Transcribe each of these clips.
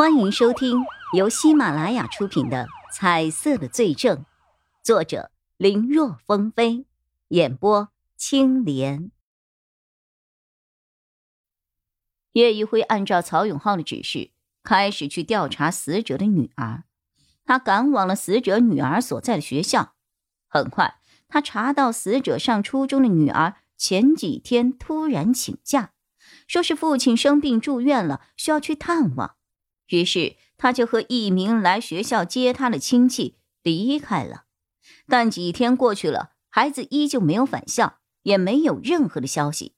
欢迎收听由喜马拉雅出品的《彩色的罪证》，作者林若风飞，演播青莲。叶一辉按照曹永浩的指示，开始去调查死者的女儿。他赶往了死者女儿所在的学校。很快，他查到死者上初中的女儿前几天突然请假，说是父亲生病住院了，需要去探望。于是，他就和一名来学校接他的亲戚离开了。但几天过去了，孩子依旧没有返校，也没有任何的消息。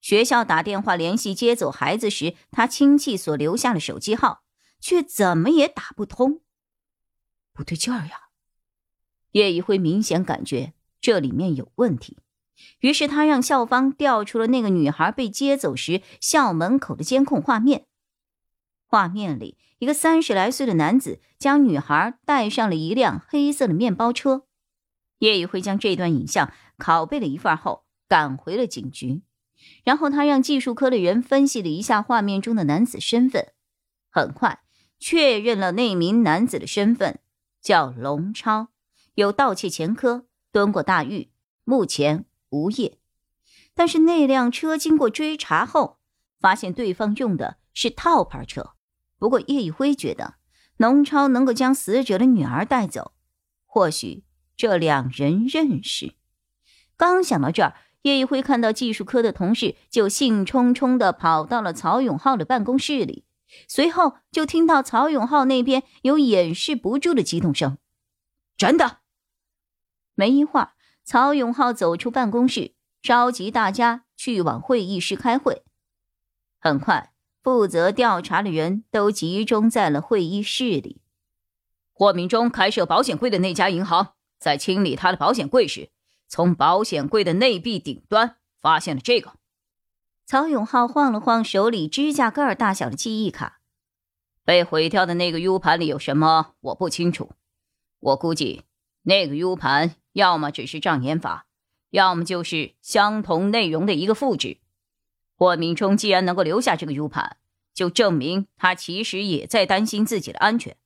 学校打电话联系接走孩子时，他亲戚所留下的手机号却怎么也打不通。不对劲儿呀！叶一辉明显感觉这里面有问题，于是他让校方调出了那个女孩被接走时校门口的监控画面。画面里，一个三十来岁的男子将女孩带上了一辆黑色的面包车。叶宇辉将这段影像拷贝了一份后，赶回了警局。然后他让技术科的人分析了一下画面中的男子身份，很快确认了那名男子的身份，叫龙超，有盗窃前科，蹲过大狱，目前无业。但是那辆车经过追查后，发现对方用的是套牌车。不过叶一辉觉得，农超能够将死者的女儿带走，或许这两人认识。刚想到这儿，叶一辉看到技术科的同事就兴冲冲地跑到了曹永浩的办公室里，随后就听到曹永浩那边有掩饰不住的激动声：“真的！”没一会儿，曹永浩走出办公室，召集大家去往会议室开会。很快。负责调查的人都集中在了会议室里。霍明忠开设保险柜的那家银行，在清理他的保险柜时，从保险柜的内壁顶端发现了这个。曹永浩晃了晃手里指甲盖大小的记忆卡，被毁掉的那个 U 盘里有什么？我不清楚。我估计那个 U 盘要么只是障眼法，要么就是相同内容的一个复制。霍明忠既然能够留下这个 U 盘，就证明他其实也在担心自己的安全，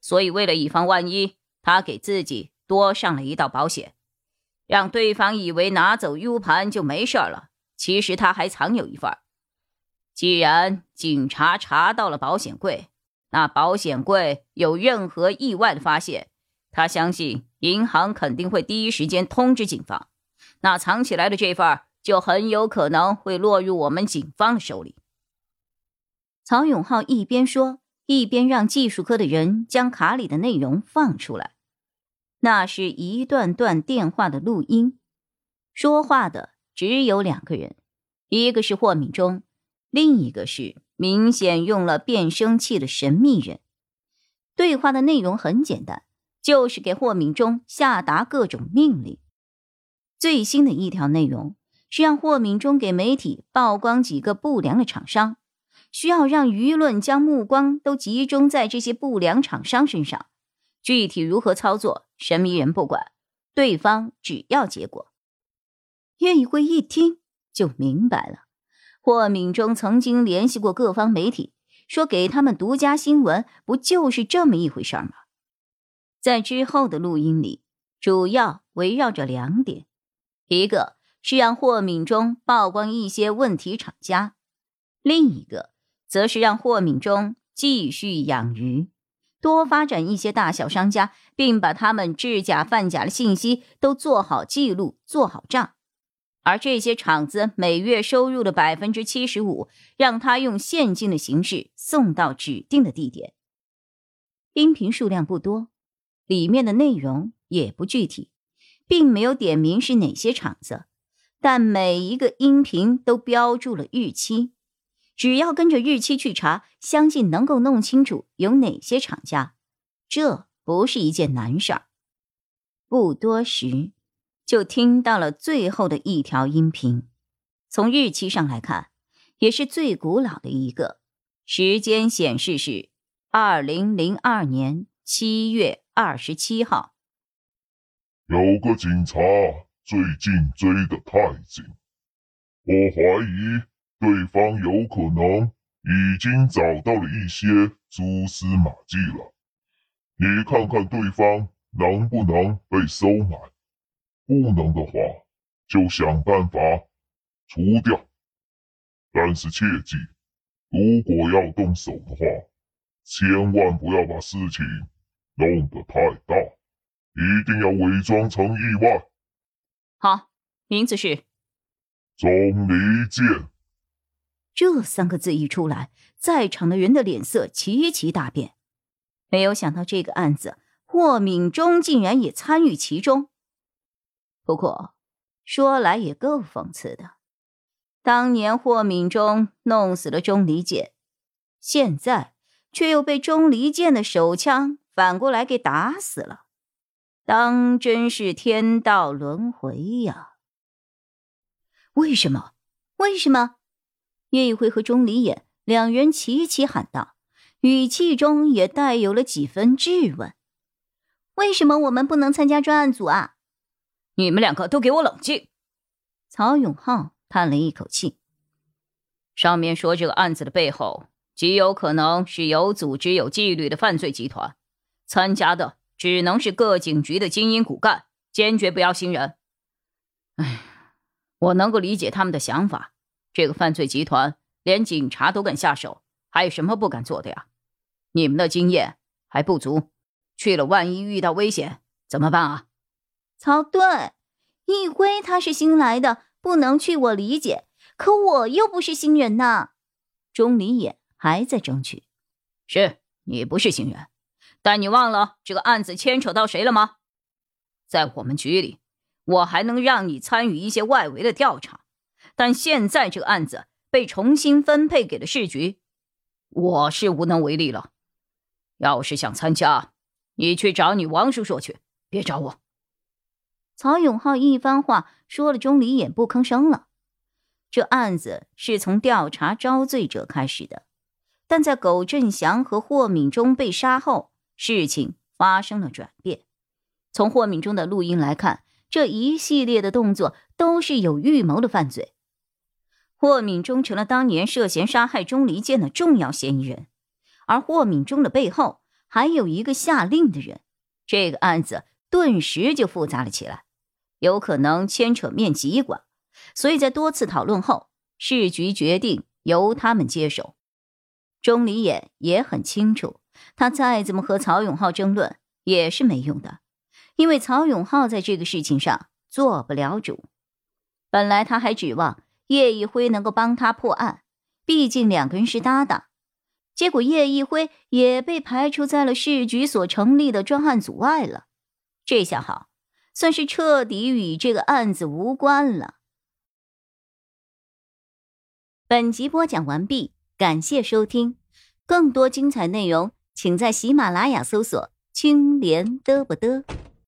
所以为了以防万一，他给自己多上了一道保险，让对方以为拿走 U 盘就没事了。其实他还藏有一份。既然警察查到了保险柜，那保险柜有任何意外的发现，他相信银行肯定会第一时间通知警方。那藏起来的这份。就很有可能会落入我们警方的手里。曹永浩一边说，一边让技术科的人将卡里的内容放出来。那是一段段电话的录音，说话的只有两个人，一个是霍敏忠，另一个是明显用了变声器的神秘人。对话的内容很简单，就是给霍敏忠下达各种命令。最新的一条内容。是让霍敏忠给媒体曝光几个不良的厂商，需要让舆论将目光都集中在这些不良厂商身上。具体如何操作，神秘人不管，对方只要结果。叶一辉一听就明白了，霍敏忠曾经联系过各方媒体，说给他们独家新闻，不就是这么一回事吗？在之后的录音里，主要围绕着两点，一个。是让霍敏忠曝光一些问题厂家，另一个则是让霍敏忠继续养鱼，多发展一些大小商家，并把他们制假贩假的信息都做好记录、做好账。而这些厂子每月收入的百分之七十五，让他用现金的形式送到指定的地点。音频数量不多，里面的内容也不具体，并没有点名是哪些厂子。但每一个音频都标注了日期，只要跟着日期去查，相信能够弄清楚有哪些厂家。这不是一件难事儿。不多时，就听到了最后的一条音频。从日期上来看，也是最古老的一个，时间显示是二零零二年七月二十七号。有个警察。最近追得太紧，我怀疑对方有可能已经找到了一些蛛丝马迹了。你看看对方能不能被收买，不能的话，就想办法除掉。但是切记，如果要动手的话，千万不要把事情弄得太大，一定要伪装成意外。好，名字是钟离剑。这三个字一出来，在场的人的脸色齐齐大变。没有想到这个案子，霍敏忠竟然也参与其中。不过，说来也够讽刺的，当年霍敏忠弄死了钟离剑，现在却又被钟离剑的手枪反过来给打死了，当真是天道轮回呀！为什么？为什么？叶一辉和钟离眼两人齐齐喊道。语气中也带有了几分质问：“为什么我们不能参加专案组啊？”你们两个都给我冷静！曹永浩叹了一口气：“上面说这个案子的背后极有可能是有组织、有纪律的犯罪集团，参加的只能是各警局的精英骨干，坚决不要新人。哎，我能够理解他们的想法。这个犯罪集团连警察都敢下手。”还有什么不敢做的呀？你们的经验还不足，去了万一遇到危险怎么办啊？曹队，易辉他是新来的，不能去，我理解。可我又不是新人呐。钟离眼还在争取。是你不是新人，但你忘了这个案子牵扯到谁了吗？在我们局里，我还能让你参与一些外围的调查，但现在这个案子被重新分配给了市局。我是无能为力了。要是想参加，你去找你王叔叔去，别找我。曹永浩一番话说了，钟离眼不吭声了。这案子是从调查招罪者开始的，但在苟振祥和霍敏忠被杀后，事情发生了转变。从霍敏忠的录音来看，这一系列的动作都是有预谋的犯罪。霍敏忠成了当年涉嫌杀害钟离剑的重要嫌疑人，而霍敏忠的背后还有一个下令的人，这个案子顿时就复杂了起来，有可能牵扯面极广，所以在多次讨论后，市局决定由他们接手。钟离眼也很清楚，他再怎么和曹永浩争论也是没用的，因为曹永浩在这个事情上做不了主。本来他还指望。叶一辉能够帮他破案，毕竟两个人是搭档。结果叶一辉也被排除在了市局所成立的专案组外了。这下好，算是彻底与这个案子无关了。本集播讲完毕，感谢收听。更多精彩内容，请在喜马拉雅搜索“青莲嘚不嘚”。